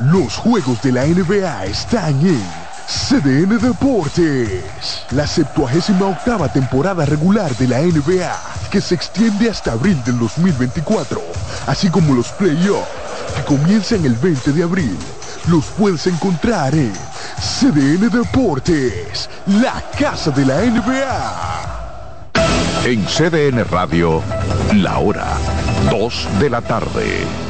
Los juegos de la NBA están en CDN Deportes. La 78 octava temporada regular de la NBA, que se extiende hasta abril del 2024, así como los playoffs, que comienzan el 20 de abril. Los puedes encontrar en CDN Deportes, la casa de la NBA. En CDN Radio, la hora 2 de la tarde.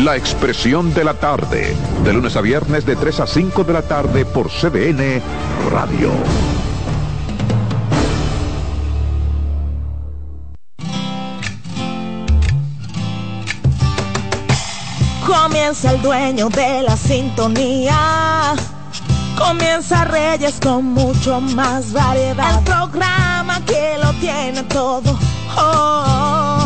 La expresión de la tarde, de lunes a viernes de 3 a 5 de la tarde por CDN Radio. Comienza el dueño de la sintonía. Comienza Reyes con mucho más variedad. El programa que lo tiene todo. Oh.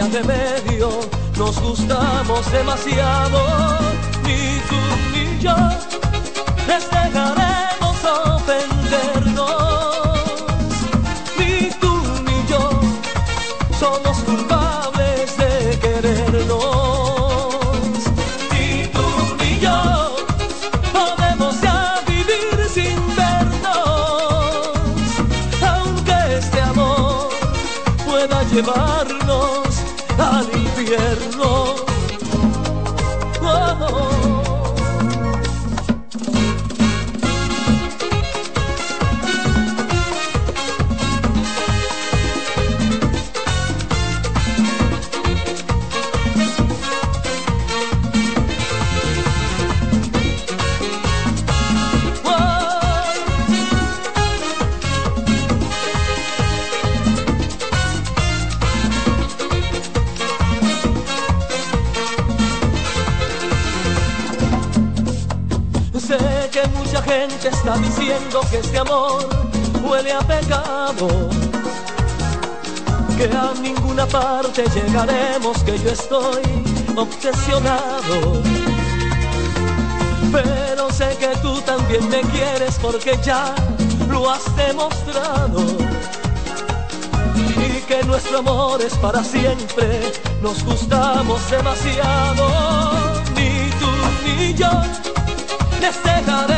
Había remedio, nos gustamos demasiado, parte llegaremos, que yo estoy obsesionado. Pero sé que tú también me quieres porque ya lo has demostrado. Y que nuestro amor es para siempre, nos gustamos demasiado, ni tú ni yo les dejaremos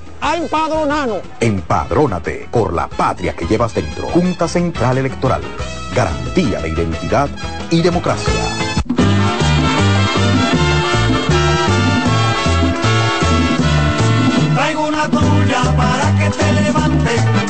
a empadronarnos. Empadrónate por la patria que llevas dentro. Junta Central Electoral. Garantía de identidad y democracia. Traigo una tuya para que te levante.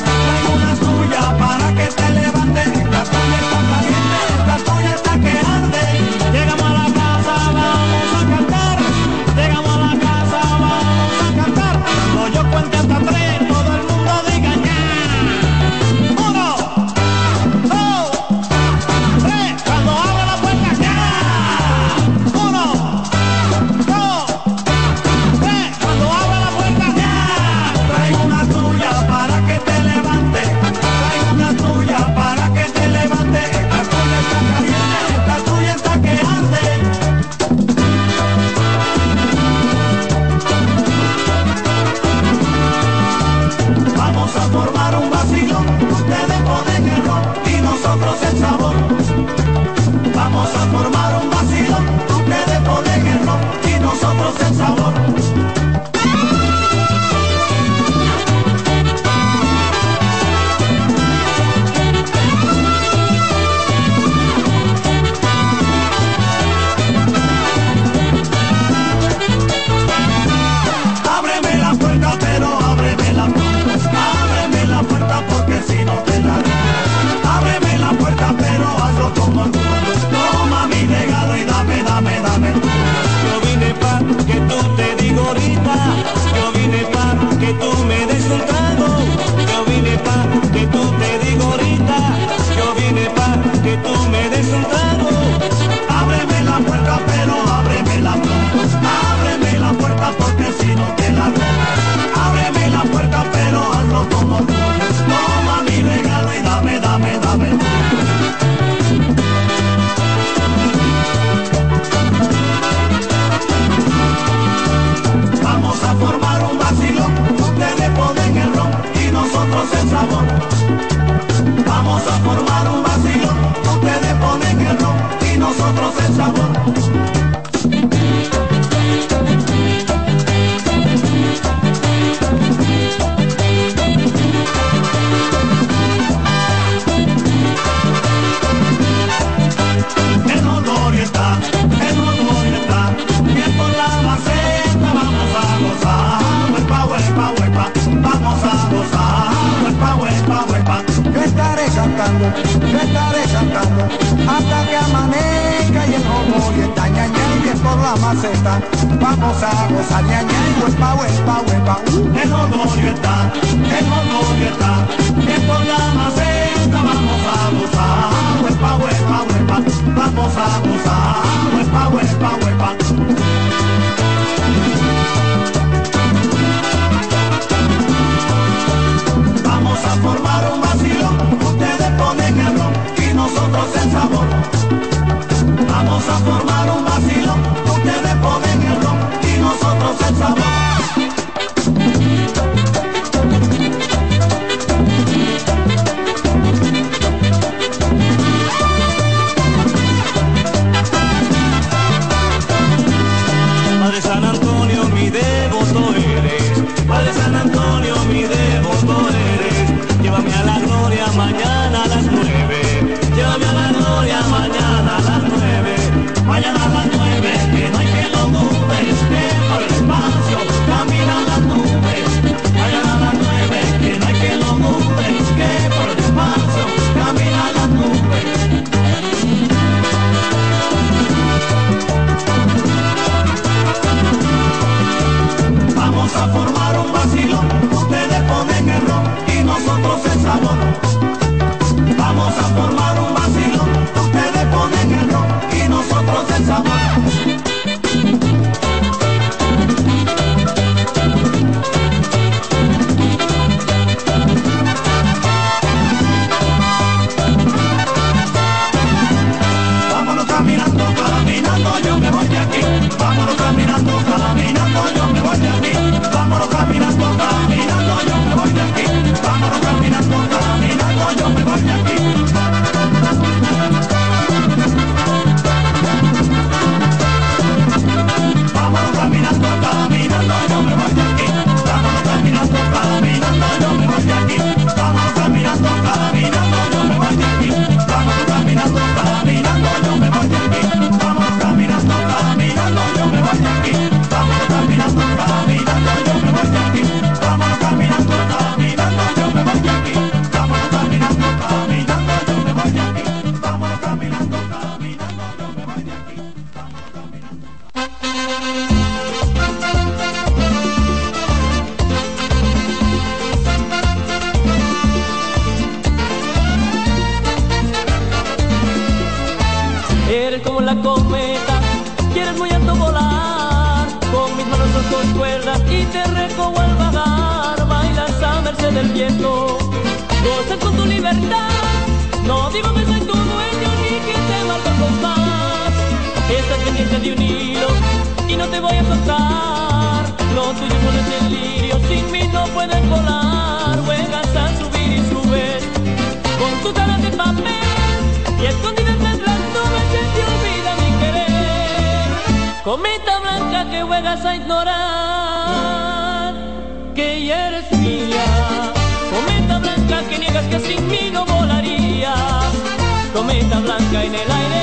cometa blanca que juegas a ignorar que ya eres mía, cometa blanca que niegas que sin mí no volaría, cometa blanca en el aire.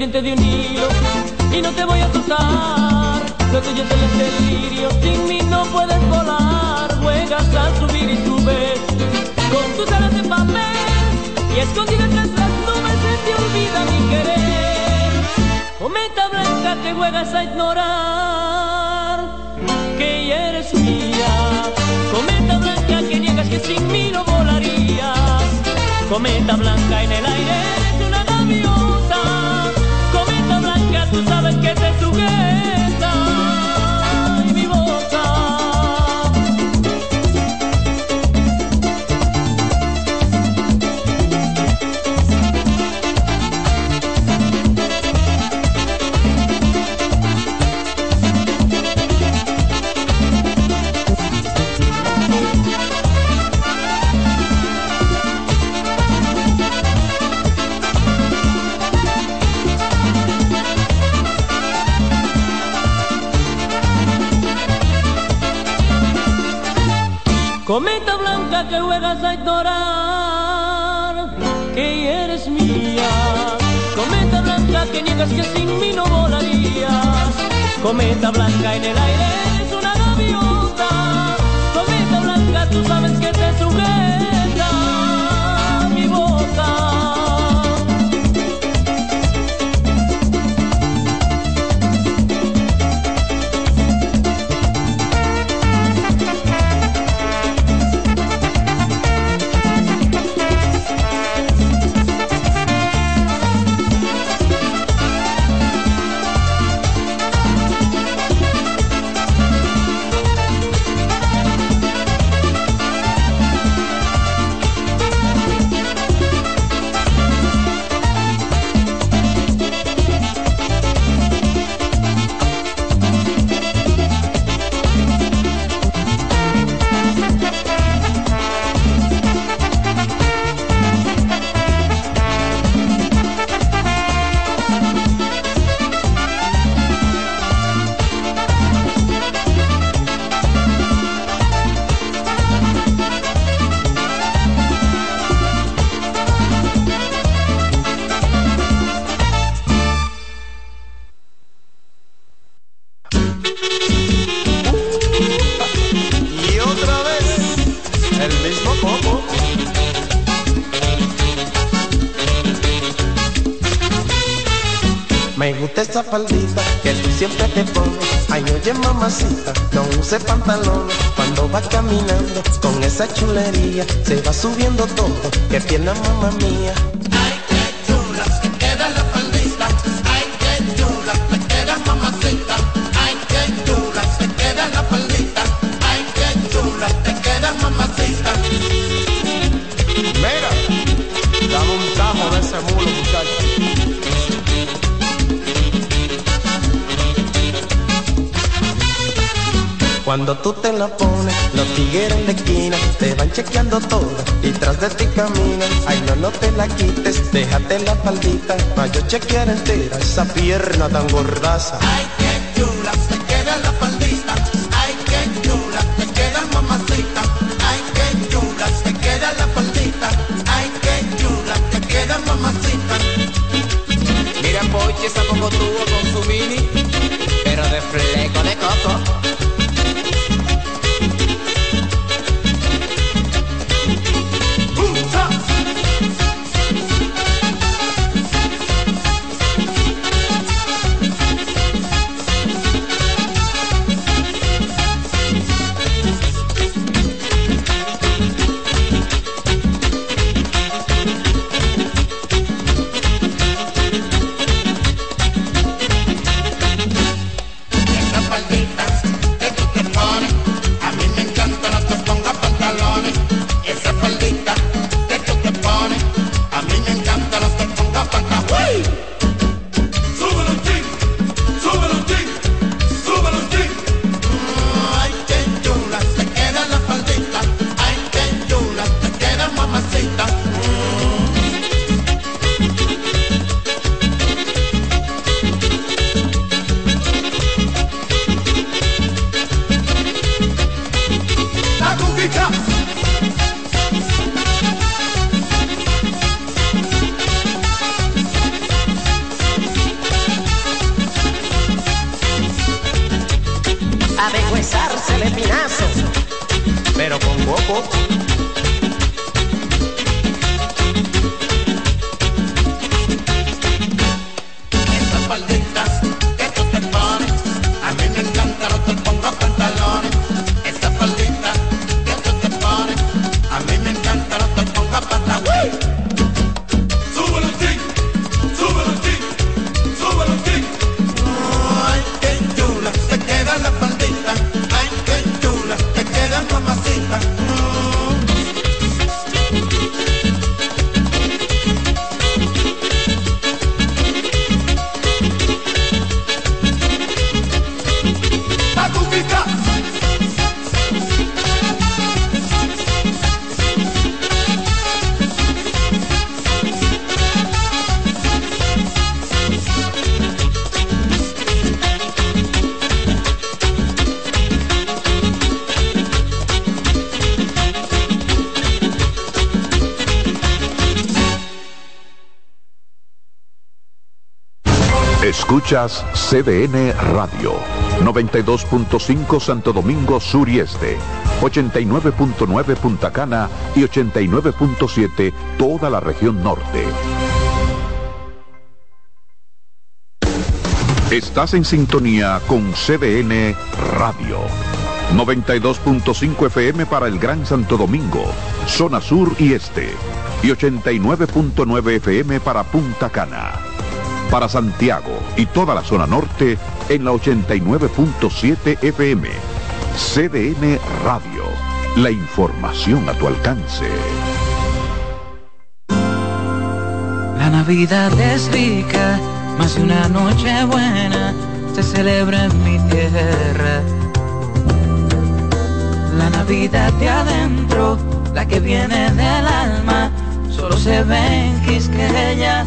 pendiente de un hilo y no te voy a tocar. Lo tuyo es el delirio, sin mí no puedes volar. Juegas a subir y subes con tus alas de papel y escondidas tras las nubes se te olvida mi querer. Cometa blanca que juegas a ignorar que ya eres mía. Cometa blanca que niegas que sin mí no volarías. Cometa blanca en el aire. tú sabes que te jugué. que juegas a ignorar que eres mía. Cometa blanca que niegas que sin mí no volarías. Cometa blanca en el aire es una gaviota. Cometa blanca, tú sabes que te sujetas. ese pantalón cuando va caminando con esa chulería se va subiendo todo que pierna mamá mía. Cuando tú te la pones, los tigueros en la esquina te van chequeando toda y tras de ti caminan. Ay, no, no te la quites, déjate la faldita, pa' yo chequear entera esa pierna tan gordaza. lanzársele pinazos, pero con poco. Escuchas CDN Radio, 92.5 Santo Domingo Sur y Este, 89.9 Punta Cana y 89.7 toda la región norte. Estás en sintonía con CDN Radio. 92.5 FM para el Gran Santo Domingo, zona sur y este. Y 89.9 FM para Punta Cana. Para Santiago y toda la zona norte en la 89.7 FM. CDN Radio. La información a tu alcance. La Navidad es rica, más de una noche buena se celebra en mi tierra. La Navidad de adentro, la que viene del alma, solo se ve en Quisqueya.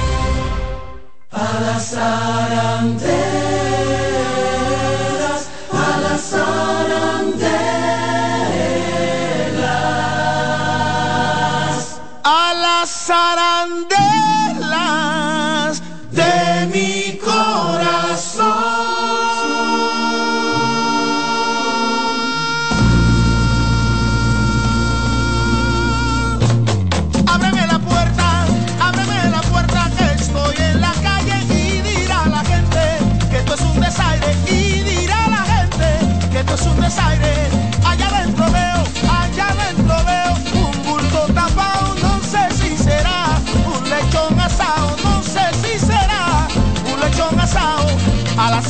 A las zaranderas, a las zaranderas, a las zaranderas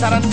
A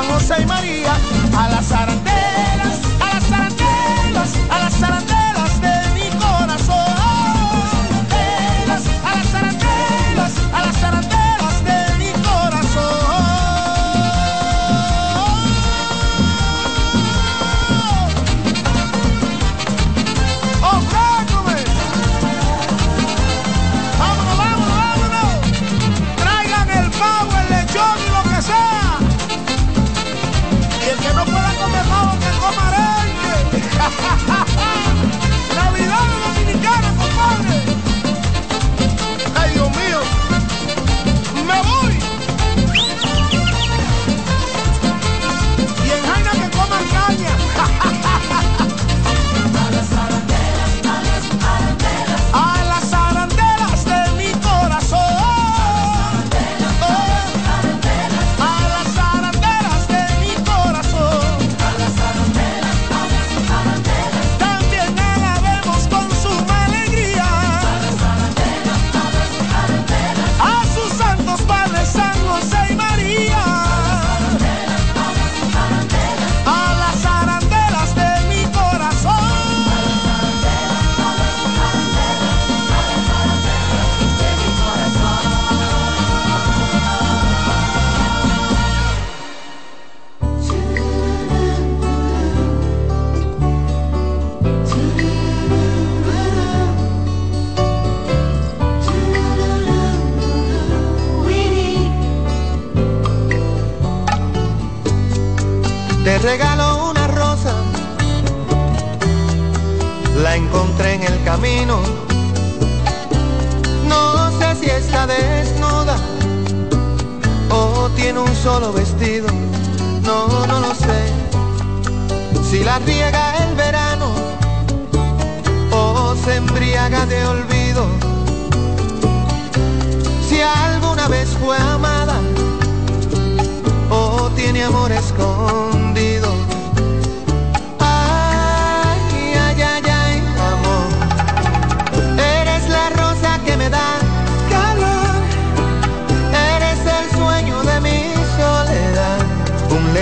San José y María, a las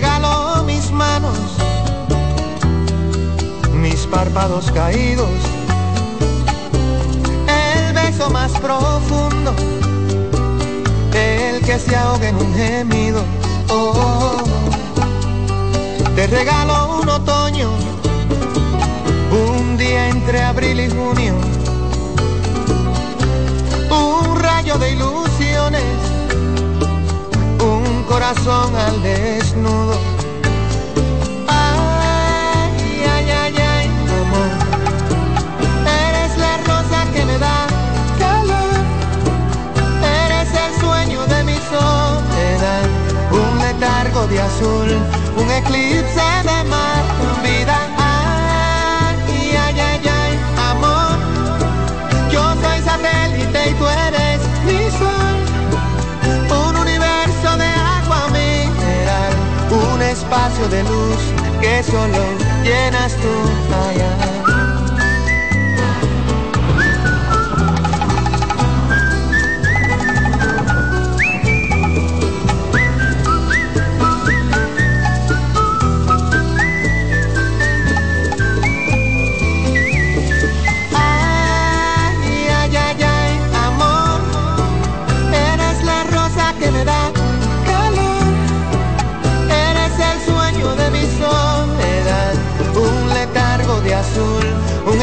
Regalo mis manos, mis párpados caídos, el beso más profundo, el que se ahoga en un gemido. Oh, te regalo un otoño, un día entre abril y junio, un rayo de un corazón al desnudo. Ay, ay, ay, ay, amor. Eres la rosa que me da calor. Eres el sueño de mi soledad. Un letargo de azul, un eclipse de mar. Vida, ay, ay, ay, ay, amor. Yo soy satélite y tú eres espacio de luz que solo llenas tú. Ay,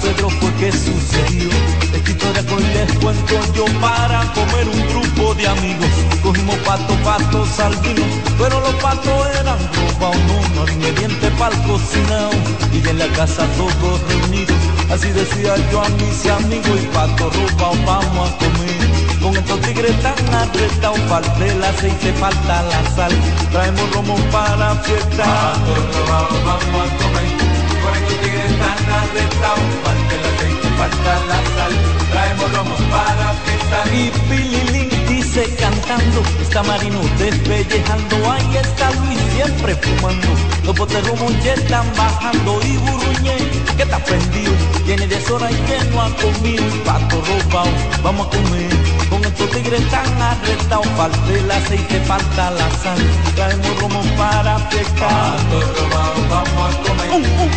Pedro fue que sucedió. Hoy les cuento yo para comer un grupo de amigos. Cogimos pato, patos albinos Pero los patos eran No, no ingrediente para el cocinado Y en la casa todos reunidos Así decía yo a mis amigos Y pato robados vamos a comer con estos tigres tan apretados falta el aceite, falta la sal. Traemos romo para fiesta. Pato robado, vamos a comer Traemos romo para Y Pililín dice cantando Está Marino despellejando Ahí está Luis siempre fumando Los botes romo ya están bajando Y Buruñe que está prendido Tiene 10 horas y que no ha comido Pato robado, vamos a comer con estos tigres tan arrestados, falta el aceite, falta la sal. Traemos romo para pescar. Pato robado, vamos a comer.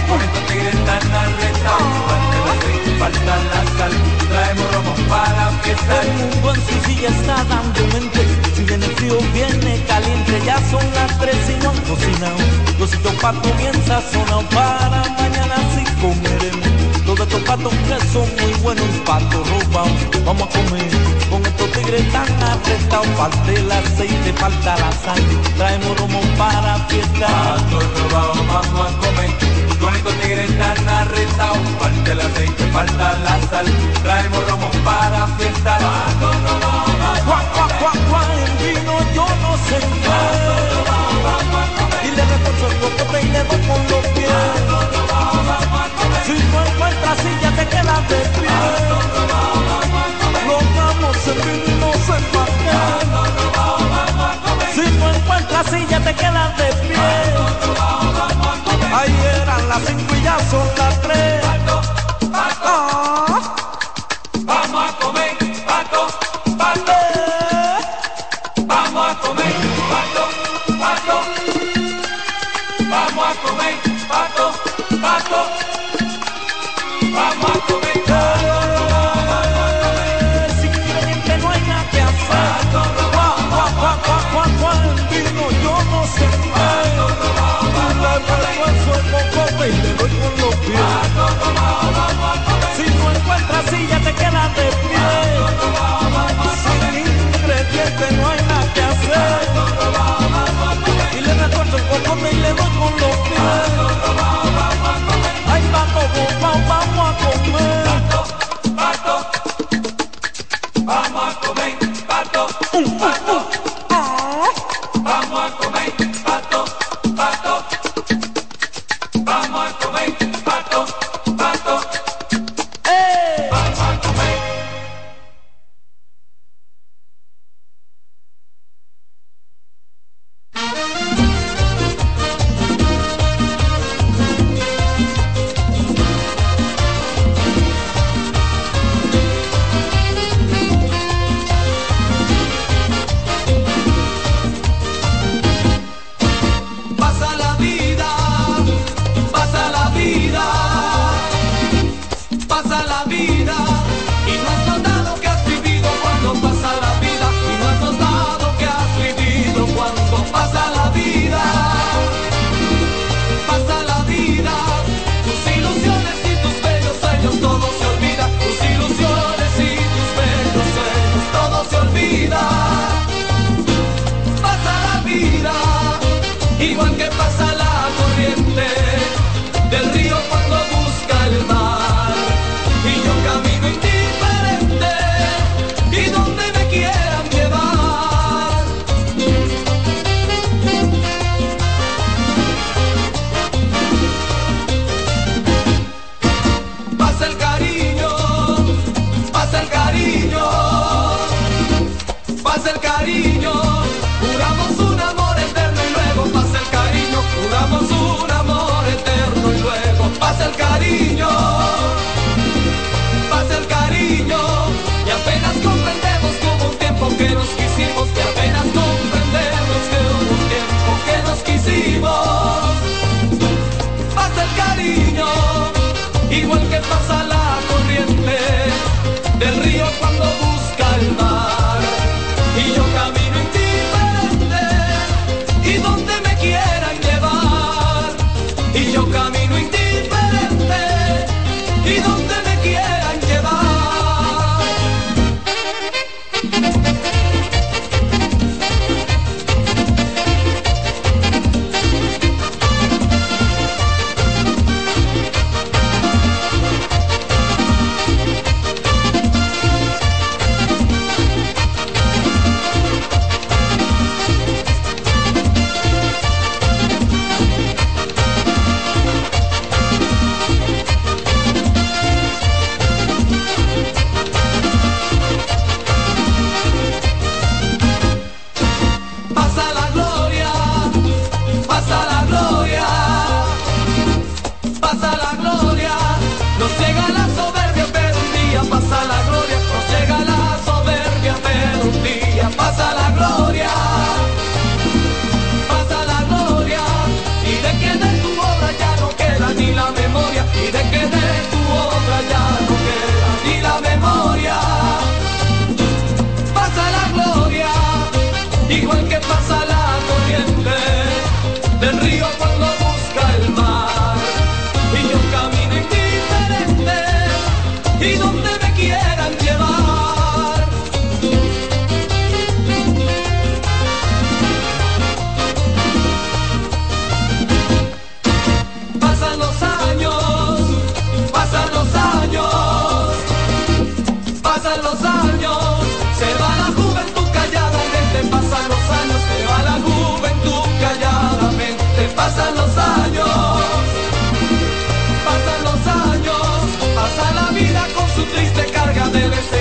Con estos tigres tan arrestados, falta la sal, traemos romo para fiesta. El mundo en su silla está dando mente, si viene frío, viene caliente, ya son las tres y no han cocinado. Los topas comienza a sonar para mañana si sí comeremos. Todos estos patos que son muy buenos, patos robados, vamos a comer. Con estos tigres tan arrestados, falta el aceite, falta la sal, traemos romo para fiesta. Patos robados, vamos a comer con estos tigres tan arrestados, falta el aceite, falta la sal. Traemos romo para fiesta. Patos robados, Cuá, cuá, cuá, cuá, el vino yo no sé qué. Y le refuerzo el le doy con los pies. Si no encuentras silla te quedas de pie. Nos damos el vino y no sé pa' qué. Si no encuentras silla te quedas de pie. Ahí eran las cinco y ya son las tres. Ah. Que pasa la corriente del río cuando encarga del este.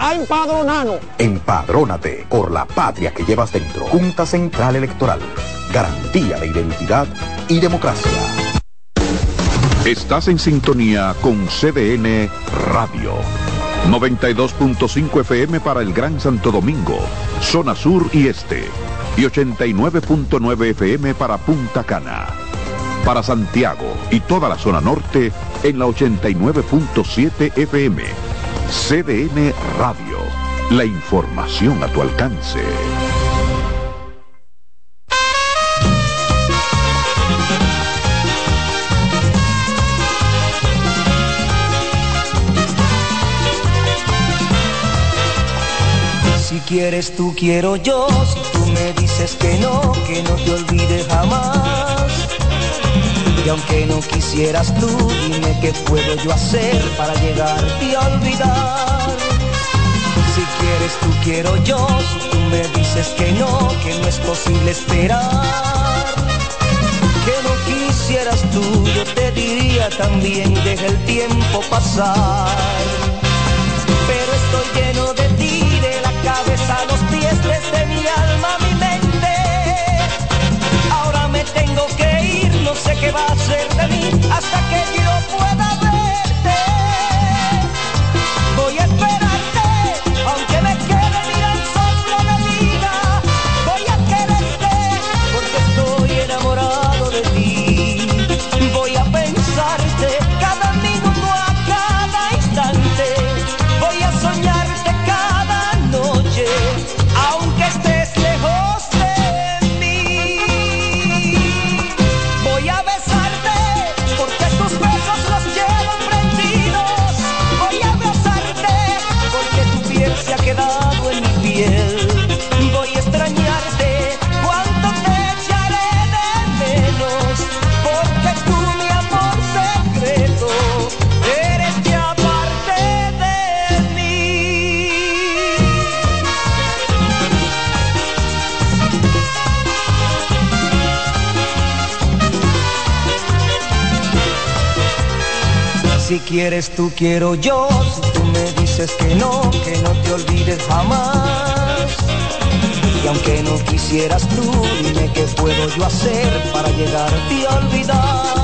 a empadronarnos. Empadrónate por la patria que llevas dentro. Junta Central Electoral. Garantía de identidad y democracia. Estás en sintonía con CDN Radio. 92.5 FM para el Gran Santo Domingo, zona sur y este. Y 89.9 FM para Punta Cana. Para Santiago y toda la zona norte en la 89.7 FM. CDN Radio. La información a tu alcance. Si quieres tú quiero yo, si tú me dices que no, que no te olvide jamás. Y aunque no quisieras tú, dime qué puedo yo hacer para llegarte a olvidar. Si quieres tú quiero yo, si tú me dices que no, que no es posible esperar. Que no quisieras tú, yo te diría también, deja el tiempo pasar. Pero estoy lleno de ti, de la cabeza a los pies, desde mi alma a mi mente. Ahora me tengo que sé qué va a ser de mí hasta que yo quieres tú quiero yo, si tú me dices que no, que no te olvides jamás. Y aunque no quisieras tú, dime qué puedo yo hacer para llegarte a olvidar.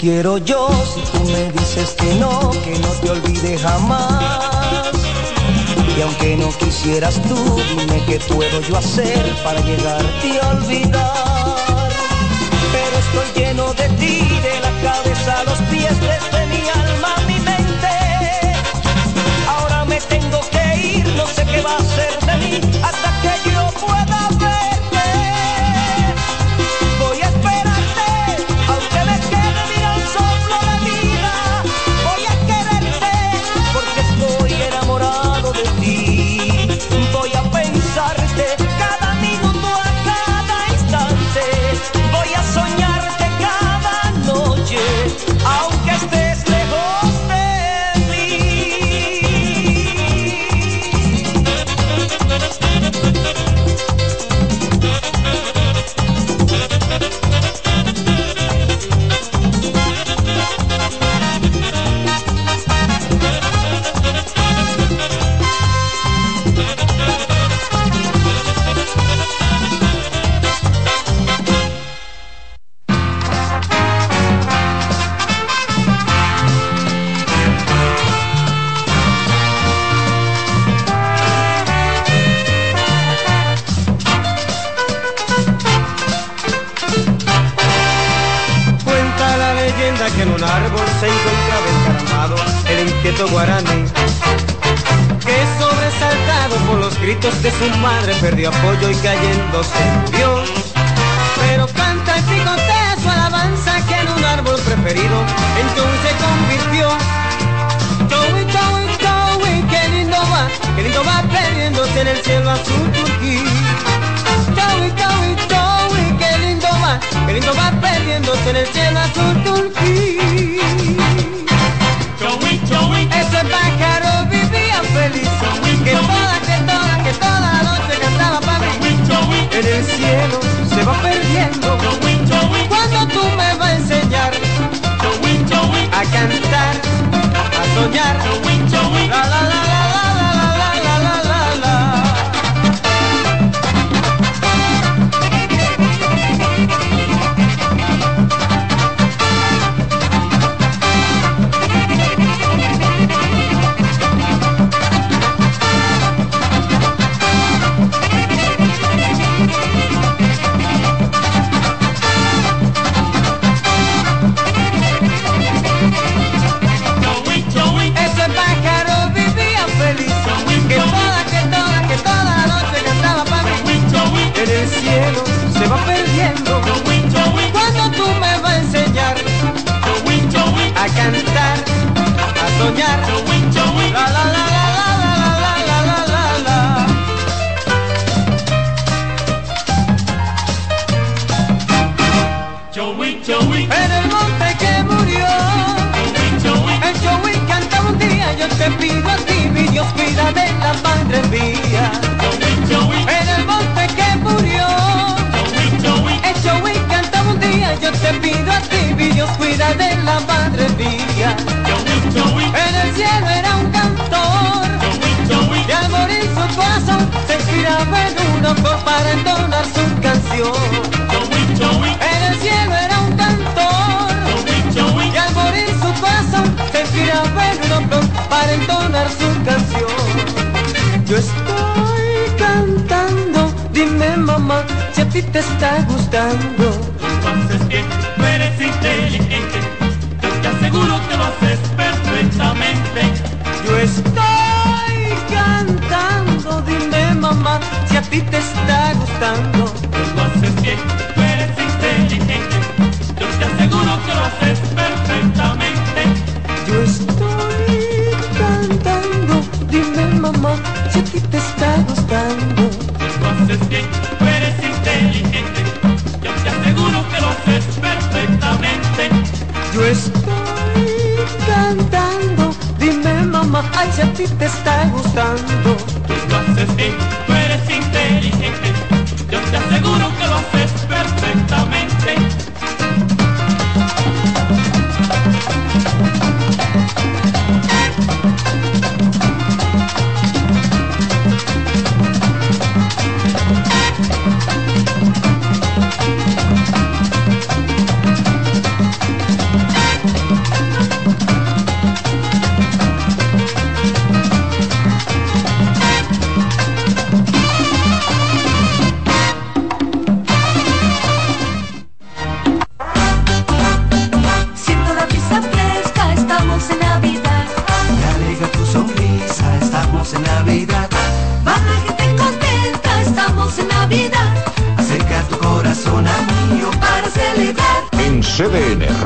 Quiero yo, si tú me dices que no, que no te olvide jamás. Y aunque no quisieras tú, dime qué puedo yo hacer para llegarte a olvidar. Pero estoy lleno de ti, de la cabeza a los pies, desde mi alma a mi mente. Ahora me tengo que ir, no sé qué va a ser gritos de su madre perdió apoyo y cayendo se murió. Pero canta y picotea su alabanza que en un árbol preferido entonces convirtió. Joey, Joey, Joey, qué lindo va, qué lindo va perdiéndose en el cielo azul turquí. Joey, Joey, Joey, qué lindo va, qué lindo va perdiéndose en el cielo azul turquí. Joey, Joey, ese pájaro vivía feliz, que toda, la noche cantaba para mí. En el cielo se va perdiendo, cuando tú me vas a enseñar a cantar, a soñar. La la la se va perdiendo Cuando tú me vas a enseñar A cantar, a soñar La la la la la la la la la la la En el monte que murió El Joey cantaba un día Yo te pido a ti, mi Dios, cuida de la madre mía cuida de la madre mía En el cielo era un cantor Y al morir su corazón Se inspiraba en uno para entonar su canción. En el cielo era un cantor Y al morir su corazón Se inspiraba en un otro Para entonar su canción. Yo estoy cantando Dime mamá si a ti te está gustando Entonces bien, tú eres inteligente Yo te aseguro que lo haces perfectamente. Yo estoy cantando Dime mamá si a ti te está gustando. Lo haces bien, tú eres inteligente Yo te aseguro que lo haces estoy cantando Dime mamá, ay si a ti te está gustando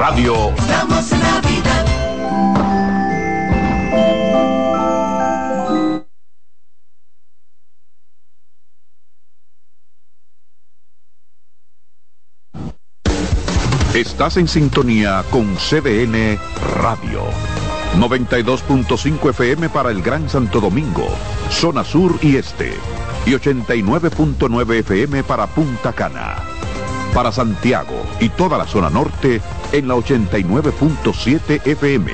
Radio. Estamos en Navidad. Estás en sintonía con CDN Radio. 92.5 FM para el Gran Santo Domingo, zona sur y este. Y 89.9 FM para Punta Cana. Para Santiago y toda la zona norte en la 89.7 FM.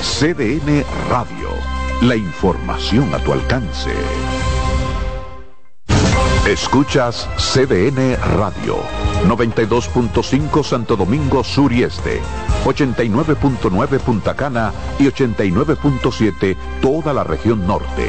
CDN Radio. La información a tu alcance. Escuchas CDN Radio, 92.5 Santo Domingo Sur y Este, 89.9 Punta Cana y 89.7 toda la región norte.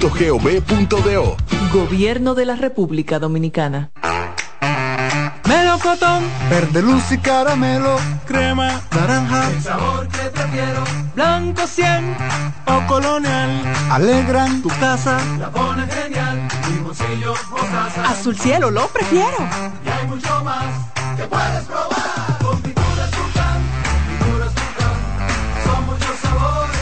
presidencia.gov.do. Gobierno de la República Dominicana. Melocotón, verde luz y caramelo, crema, naranja, El sabor que prefiero. blanco 100 o colonial, alegran tu casa. La pone genial. Limoncillo, mostaza. Azul cielo, lo prefiero. Y hay mucho más que puedes probar.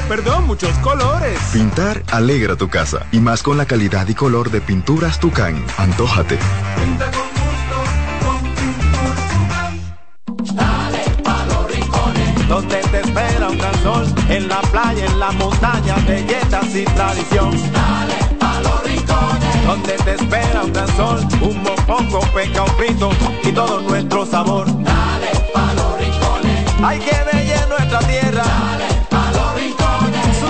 Perdón, muchos colores. Pintar alegra tu casa y más con la calidad y color de pinturas Tucán. Antójate. Pinta con gusto, con pinturas Tucán. Dale pa' los rincones. Donde te espera un gran sol, en la playa, en la montaña, belletas y tradición. Dale pa' los rincones. Donde te espera un gran sol, un mopongo, peca, un frito y todo nuestro sabor. Dale pa' los rincones. Hay que bella en nuestra tierra, Dale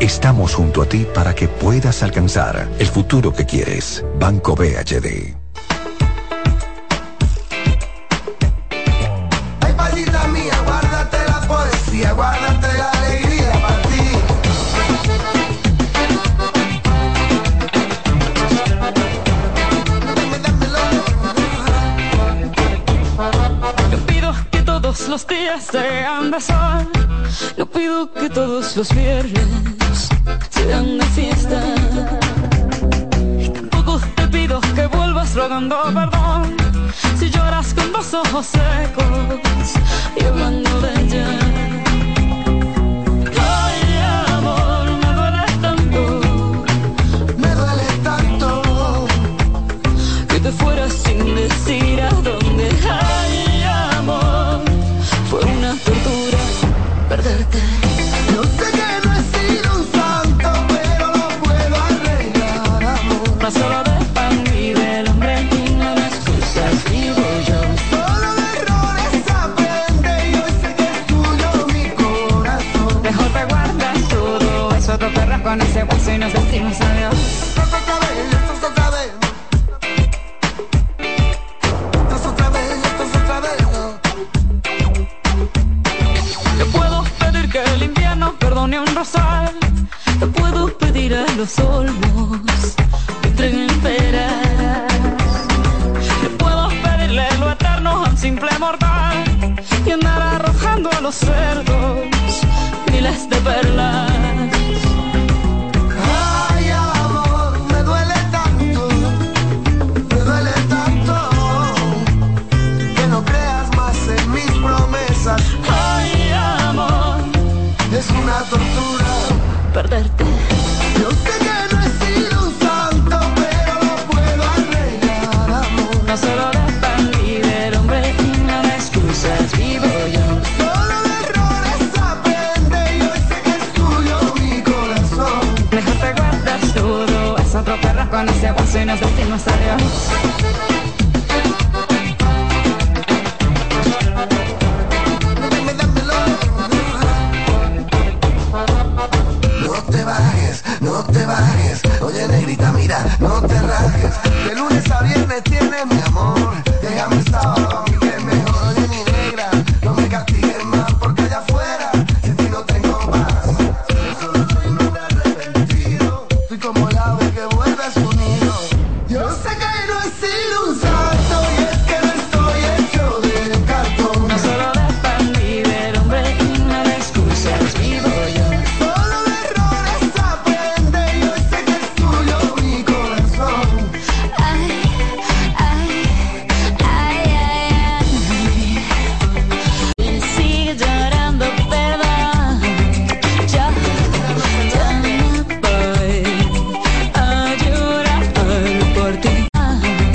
Estamos junto a ti para que puedas alcanzar el futuro que quieres. Banco BHD. Ay, palita mía, guárdate la poesía, guárdate la alegría para ti. Yo pido que todos los días sean de sol pido que todos los viernes sean de fiesta. Tampoco te pido que vuelvas rogando perdón si lloras con los ojos secos y hablando de ella. no se puso y nos vestimos a Dios.